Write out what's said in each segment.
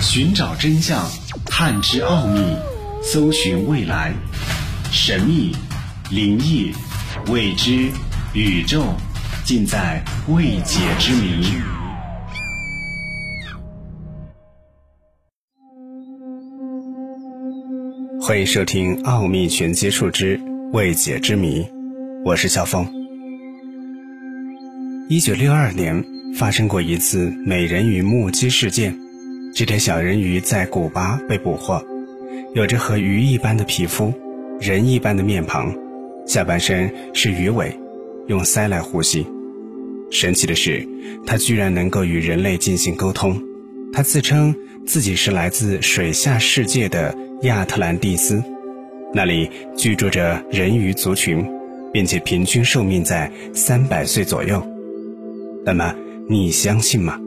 寻找真相，探知奥秘，搜寻未来，神秘、灵异、未知、宇宙，尽在未解之谜。欢迎收听《奥秘全接触之未解之谜》，我是小峰。一九六二年发生过一次美人鱼目击事件。这条小人鱼在古巴被捕获，有着和鱼一般的皮肤，人一般的面庞，下半身是鱼尾，用鳃来呼吸。神奇的是，它居然能够与人类进行沟通。它自称自己是来自水下世界的亚特兰蒂斯，那里居住着人鱼族群，并且平均寿命在三百岁左右。那么，你相信吗？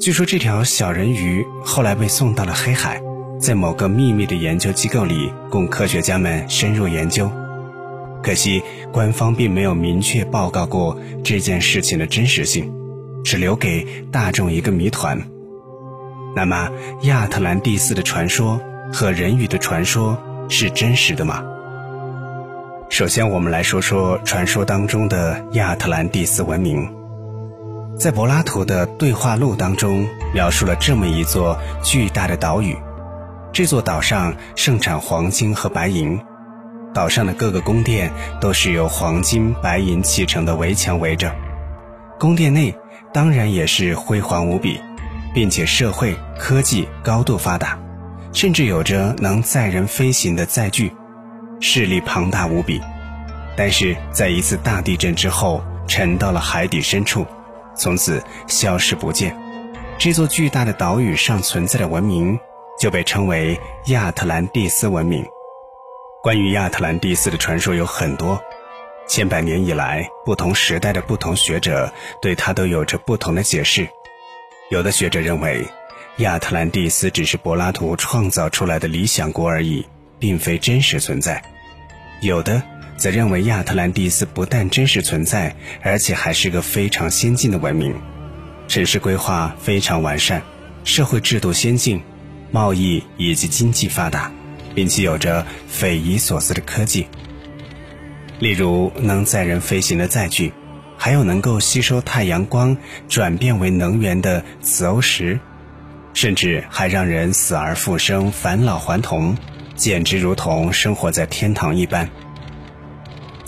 据说这条小人鱼后来被送到了黑海，在某个秘密的研究机构里供科学家们深入研究。可惜官方并没有明确报告过这件事情的真实性，只留给大众一个谜团。那么亚特兰蒂斯的传说和人鱼的传说是真实的吗？首先，我们来说说传说当中的亚特兰蒂斯文明。在柏拉图的对话录当中，描述了这么一座巨大的岛屿。这座岛上盛产黄金和白银，岛上的各个宫殿都是由黄金、白银砌成的围墙围着。宫殿内当然也是辉煌无比，并且社会科技高度发达，甚至有着能载人飞行的载具，势力庞大无比。但是在一次大地震之后，沉到了海底深处。从此消失不见，这座巨大的岛屿上存在的文明就被称为亚特兰蒂斯文明。关于亚特兰蒂斯的传说有很多，千百年以来，不同时代的不同学者对它都有着不同的解释。有的学者认为，亚特兰蒂斯只是柏拉图创造出来的理想国而已，并非真实存在；有的。则认为亚特兰蒂斯不但真实存在，而且还是个非常先进的文明，城市规划非常完善，社会制度先进，贸易以及经济发达，并且有着匪夷所思的科技，例如能载人飞行的载具，还有能够吸收太阳光转变为能源的磁欧石，甚至还让人死而复生、返老还童，简直如同生活在天堂一般。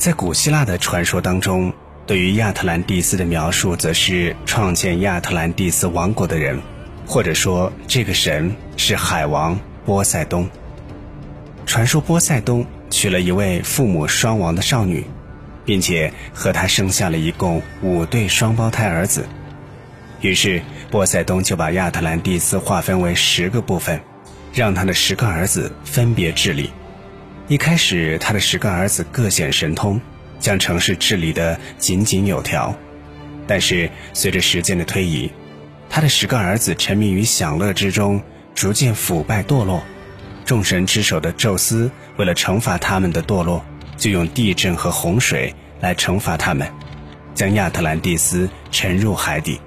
在古希腊的传说当中，对于亚特兰蒂斯的描述，则是创建亚特兰蒂斯王国的人，或者说这个神是海王波塞冬。传说波塞冬娶了一位父母双亡的少女，并且和她生下了一共五对双胞胎儿子。于是波塞冬就把亚特兰蒂斯划分为十个部分，让他的十个儿子分别治理。一开始，他的十个儿子各显神通，将城市治理得井井有条。但是，随着时间的推移，他的十个儿子沉迷于享乐之中，逐渐腐败堕落。众神之首的宙斯为了惩罚他们的堕落，就用地震和洪水来惩罚他们，将亚特兰蒂斯沉入海底。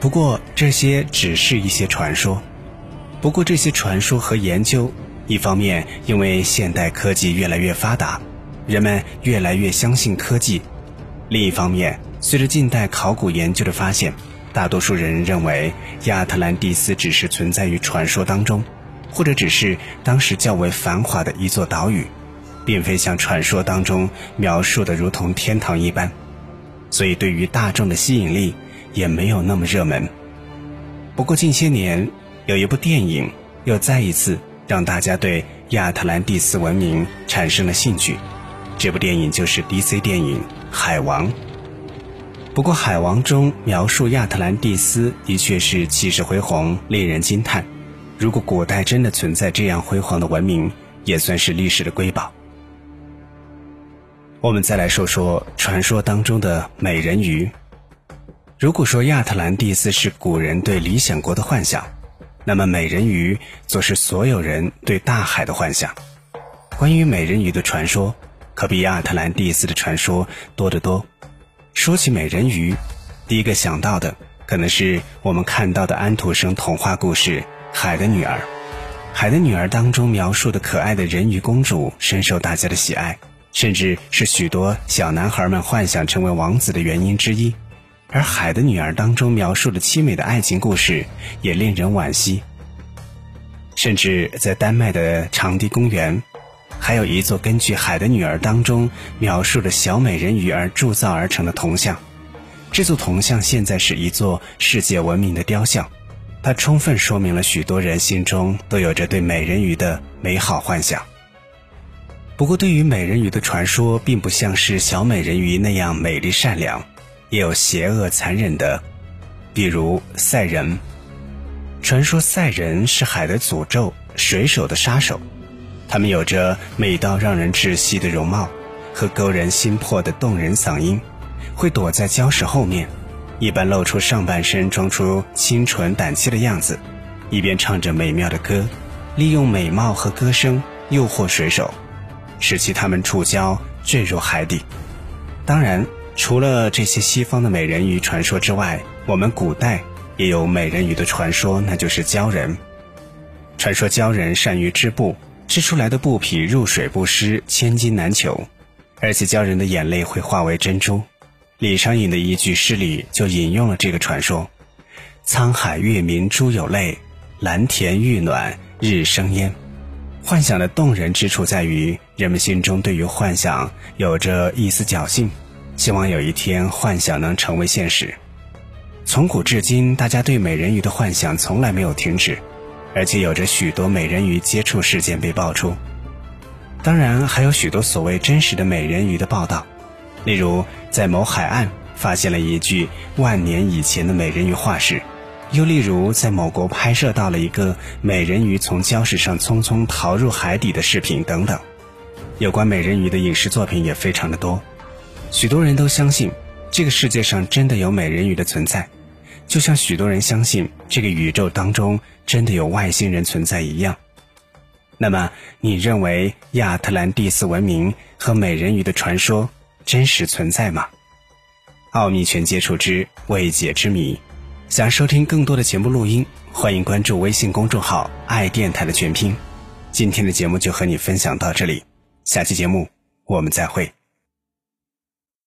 不过，这些只是一些传说。不过，这些传说和研究。一方面，因为现代科技越来越发达，人们越来越相信科技；另一方面，随着近代考古研究的发现，大多数人认为亚特兰蒂斯只是存在于传说当中，或者只是当时较为繁华的一座岛屿，并非像传说当中描述的如同天堂一般，所以对于大众的吸引力也没有那么热门。不过近些年，有一部电影又再一次。让大家对亚特兰蒂斯文明产生了兴趣，这部电影就是 DC 电影《海王》。不过，《海王》中描述亚特兰蒂斯的确是气势恢宏，令人惊叹。如果古代真的存在这样辉煌的文明，也算是历史的瑰宝。我们再来说说传说当中的美人鱼。如果说亚特兰蒂斯是古人对理想国的幻想，那么，美人鱼则是所有人对大海的幻想。关于美人鱼的传说，可比亚特兰蒂斯的传说多得多。说起美人鱼，第一个想到的可能是我们看到的安徒生童话故事《海的女儿》。《海的女儿》当中描述的可爱的人鱼公主深受大家的喜爱，甚至是许多小男孩们幻想成为王子的原因之一。而《海的女儿》当中描述的凄美的爱情故事也令人惋惜。甚至在丹麦的长堤公园，还有一座根据《海的女儿》当中描述的小美人鱼而铸造而成的铜像。这座铜像现在是一座世界闻名的雕像，它充分说明了许多人心中都有着对美人鱼的美好幻想。不过，对于美人鱼的传说，并不像是小美人鱼那样美丽善良。也有邪恶残忍的，比如赛人。传说赛人是海的诅咒，水手的杀手。他们有着美到让人窒息的容貌和勾人心魄的动人嗓音，会躲在礁石后面，一般露出上半身，装出清纯胆怯的样子，一边唱着美妙的歌，利用美貌和歌声诱惑水手，使其他们触礁坠入海底。当然。除了这些西方的美人鱼传说之外，我们古代也有美人鱼的传说，那就是鲛人。传说鲛人善于织布，织出来的布匹入水不湿，千金难求，而且鲛人的眼泪会化为珍珠。李商隐的一句诗里就引用了这个传说：“沧海月明珠有泪，蓝田玉暖日生烟。”幻想的动人之处在于，人们心中对于幻想有着一丝侥幸。希望有一天幻想能成为现实。从古至今，大家对美人鱼的幻想从来没有停止，而且有着许多美人鱼接触事件被爆出。当然，还有许多所谓真实的美人鱼的报道，例如在某海岸发现了一具万年以前的美人鱼化石，又例如在某国拍摄到了一个美人鱼从礁石上匆匆逃入海底的视频等等。有关美人鱼的影视作品也非常的多。许多人都相信，这个世界上真的有美人鱼的存在，就像许多人相信这个宇宙当中真的有外星人存在一样。那么，你认为亚特兰蒂斯文明和美人鱼的传说真实存在吗？奥秘全接触之未解之谜。想收听更多的节目录音，欢迎关注微信公众号“爱电台”的全拼。今天的节目就和你分享到这里，下期节目我们再会。